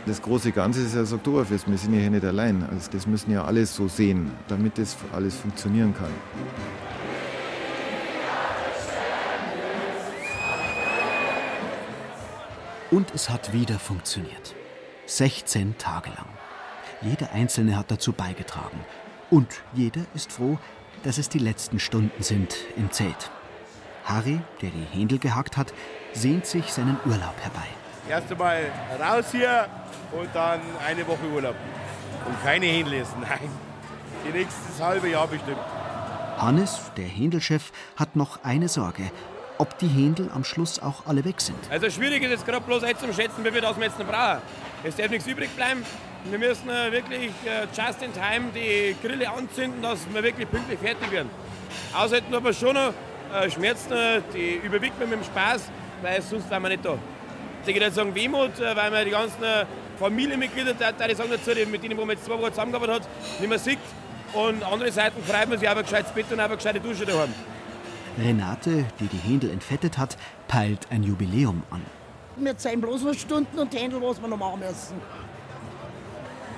Das große Ganze ist ja das Oktoberfest. Wir sind ja hier nicht allein. Also das müssen ja alle so sehen, damit das alles funktionieren kann. Und es hat wieder funktioniert. 16 Tage lang. Jeder Einzelne hat dazu beigetragen. Und jeder ist froh, dass es die letzten Stunden sind im Zelt. Harry, der die Händel gehackt hat, sehnt sich seinen Urlaub herbei. Erst einmal raus hier und dann eine Woche Urlaub. Und keine Händel essen, nein. Die nächstes halbe Jahr bestimmt. Hannes, der Händelchef, hat noch eine Sorge, ob die Händel am Schluss auch alle weg sind. Also schwierig ist jetzt gerade bloß jetzt zu schätzen, wie wir das jetzt noch brauchen. Es darf nichts übrig bleiben. Wir müssen äh, wirklich äh, just in time die Grille anzünden, dass wir wirklich pünktlich fertig werden. Außerdem haben wir schon noch äh, Schmerzen, die überwiegt man mit dem Spaß, weil sonst wären wir nicht da. Ich würde sagen Wehmut, weil wir die ganzen Familienmitglieder, die sagen dazu, mit denen wir jetzt zwei Wochen zusammengearbeitet haben, nicht mehr sieht. Und andere Seiten freut man sich auf ein gescheites Bett und eine gescheite Dusche daheim. Renate, die die Händel entfettet hat, peilt ein Jubiläum an. Wir zählen bloß noch Stunden und Händel, was wir noch machen müssen.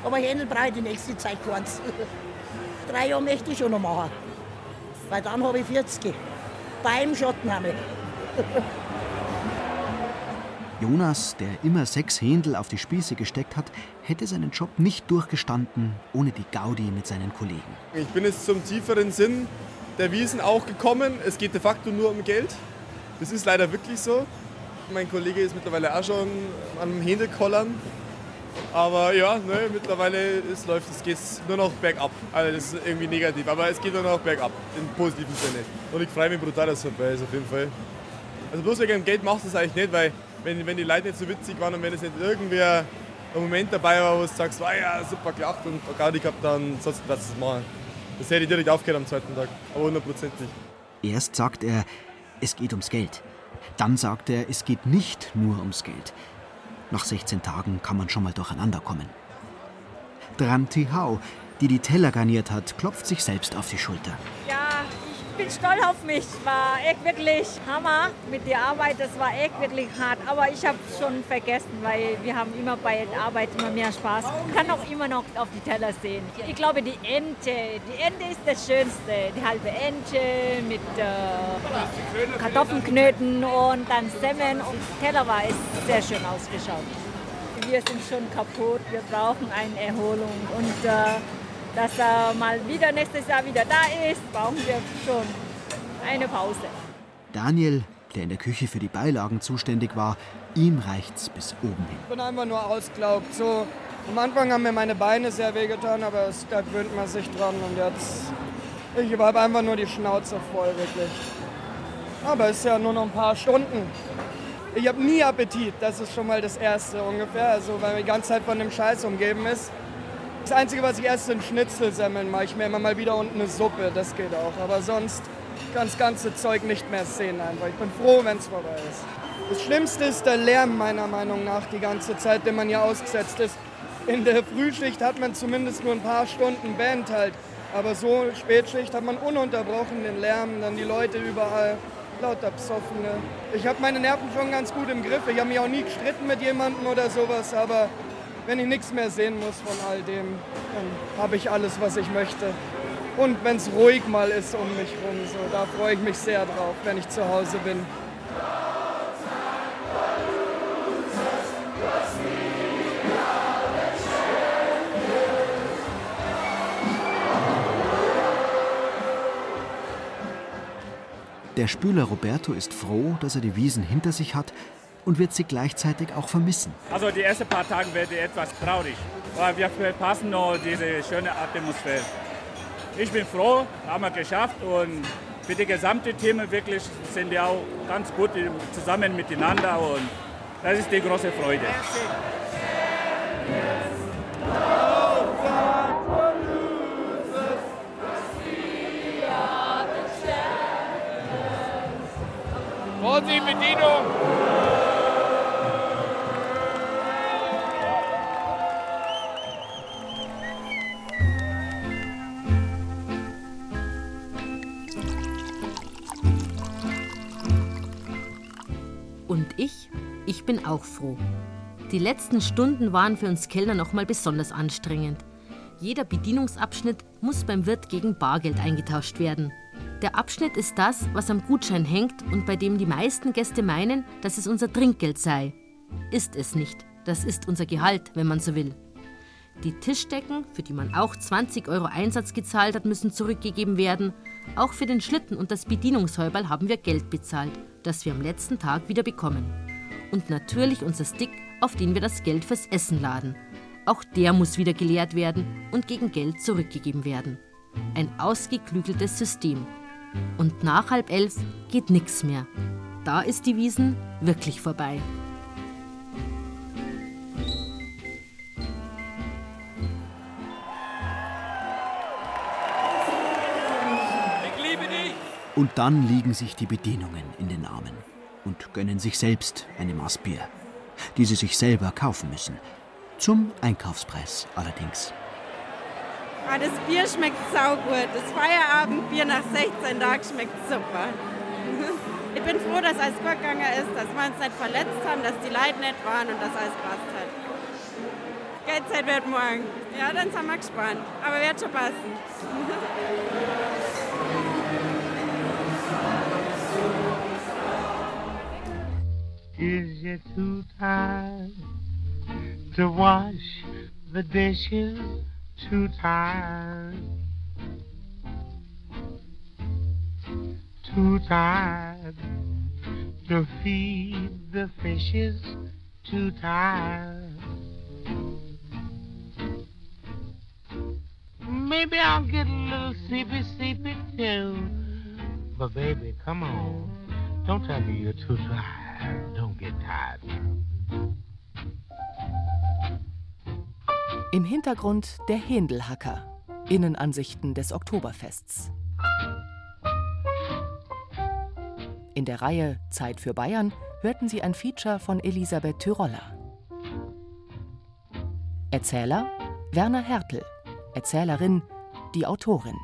Aber Händel brauche ich die nächste Zeit keins. Drei Jahre möchte ich schon noch machen. Weil dann habe ich 40. Beim Schottenhammel. Jonas, der immer sechs Händel auf die Spieße gesteckt hat, hätte seinen Job nicht durchgestanden ohne die Gaudi mit seinen Kollegen. Ich bin jetzt zum tieferen Sinn der Wiesen auch gekommen. Es geht de facto nur um Geld. Das ist leider wirklich so. Mein Kollege ist mittlerweile auch schon am Händekollern. Aber ja, ne, mittlerweile es läuft es geht nur noch bergab. Also das ist irgendwie negativ, aber es geht nur noch bergab, im positiven Sinne. Und ich freue mich brutal, dass es vorbei ist, auf jeden Fall. Also bloß wegen dem Geld machst du es eigentlich nicht, weil wenn, wenn die Leute nicht so witzig waren und wenn es nicht irgendwer ein Moment dabei war, wo du sagst, war ja super gelacht und Gaudi gehabt, dann sollst du das machen. Das hätte ich direkt aufgehört am zweiten Tag, aber hundertprozentig. Erst sagt er, es geht ums Geld. Dann sagt er, es geht nicht nur ums Geld. Nach 16 Tagen kann man schon mal durcheinander kommen. Dranti Hau, die die Teller garniert hat, klopft sich selbst auf die Schulter. Ja, bin stolz auf mich. War echt wirklich Hammer mit der Arbeit. Das war echt wirklich hart. Aber ich habe schon vergessen, weil wir haben immer bei der Arbeit immer mehr Spaß. Ich kann auch immer noch auf die Teller sehen. Ich glaube, die Ente, die Ente ist das Schönste. Die halbe Ente mit äh, Kartoffelknöten und dann Semmeln und Teller war es sehr schön ausgeschaut. Wir sind schon kaputt. Wir brauchen eine Erholung und äh, dass er mal wieder nächstes Jahr wieder da ist, brauchen wir schon eine Pause. Daniel, der in der Küche für die Beilagen zuständig war, ihm reicht's bis oben hin. Ich bin einfach nur ausgelaugt. So, am Anfang haben mir meine Beine sehr wehgetan, aber es, da gewöhnt man sich dran und jetzt. Ich habe einfach nur die Schnauze voll, wirklich. Aber es ist ja nur noch ein paar Stunden. Ich habe nie Appetit, das ist schon mal das Erste ungefähr, also weil man die ganze Zeit von dem Scheiß umgeben ist. Das Einzige, was ich esse, sind Schnitzelsemmeln. Mache ich mir immer mal wieder unten eine Suppe, das geht auch. Aber sonst kann das ganze Zeug nicht mehr sehen einfach. Ich bin froh, wenn es vorbei ist. Das Schlimmste ist der Lärm meiner Meinung nach die ganze Zeit, den man hier ausgesetzt ist. In der Frühschicht hat man zumindest nur ein paar Stunden Band halt. Aber so Spätschicht hat man ununterbrochen den Lärm, dann die Leute überall, lauter Psoffene. Ich habe meine Nerven schon ganz gut im Griff. Ich habe mich auch nie gestritten mit jemandem oder sowas, aber wenn ich nichts mehr sehen muss von all dem, dann habe ich alles, was ich möchte. Und wenn es ruhig mal ist um mich rum, so, da freue ich mich sehr drauf, wenn ich zu Hause bin. Der Spüler Roberto ist froh, dass er die Wiesen hinter sich hat und wird sie gleichzeitig auch vermissen. Also die ersten paar Tage werden etwas traurig, weil wir verpassen noch diese schöne Atmosphäre. Ich bin froh, haben wir geschafft und für die gesamte Team wirklich sind wir auch ganz gut zusammen miteinander und das ist die große Freude. Vorsicht, Bedienung! Auch froh. Die letzten Stunden waren für uns Kellner noch mal besonders anstrengend. Jeder Bedienungsabschnitt muss beim Wirt gegen Bargeld eingetauscht werden. Der Abschnitt ist das, was am Gutschein hängt und bei dem die meisten Gäste meinen, dass es unser Trinkgeld sei. Ist es nicht. Das ist unser Gehalt, wenn man so will. Die Tischdecken, für die man auch 20 Euro Einsatz gezahlt hat, müssen zurückgegeben werden. Auch für den Schlitten und das Bedienungshäuberl haben wir Geld bezahlt, das wir am letzten Tag wieder bekommen. Und natürlich unser Stick, auf den wir das Geld fürs Essen laden. Auch der muss wieder geleert werden und gegen Geld zurückgegeben werden. Ein ausgeklügeltes System. Und nach halb elf geht nichts mehr. Da ist die Wiesen wirklich vorbei. Ich liebe dich! Und dann liegen sich die Bedienungen in den Armen und gönnen sich selbst eine Maß Bier, die sie sich selber kaufen müssen. Zum Einkaufspreis allerdings. Ah, das Bier schmeckt saugut. Das Feierabendbier nach 16 Tagen schmeckt super. Ich bin froh, dass alles gut gegangen ist, dass wir uns nicht verletzt haben, dass die Leute nett waren und dass alles passt hat. Geldzeit wird morgen. Ja, dann sind wir gespannt. Aber wird schon passen. Is you too tired to wash the dishes? Too tired. Too tired to feed the fishes. Too tired. Maybe I'll get a little sleepy, sleepy too. But baby, come on. Don't tell me you're too tired. Don't now. Im Hintergrund der Händelhacker. Innenansichten des Oktoberfests. In der Reihe Zeit für Bayern hörten Sie ein Feature von Elisabeth Tyroller. Erzähler Werner Hertel. Erzählerin die Autorin.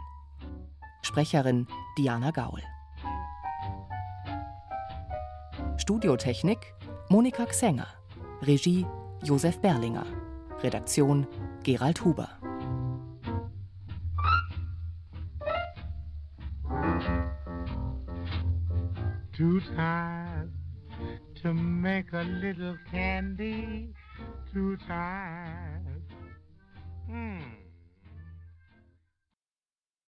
Sprecherin Diana Gaul. Studiotechnik Monika Xenger. Regie Josef Berlinger. Redaktion Gerald Huber. Too tired to make a little candy. Too tired. Hmm.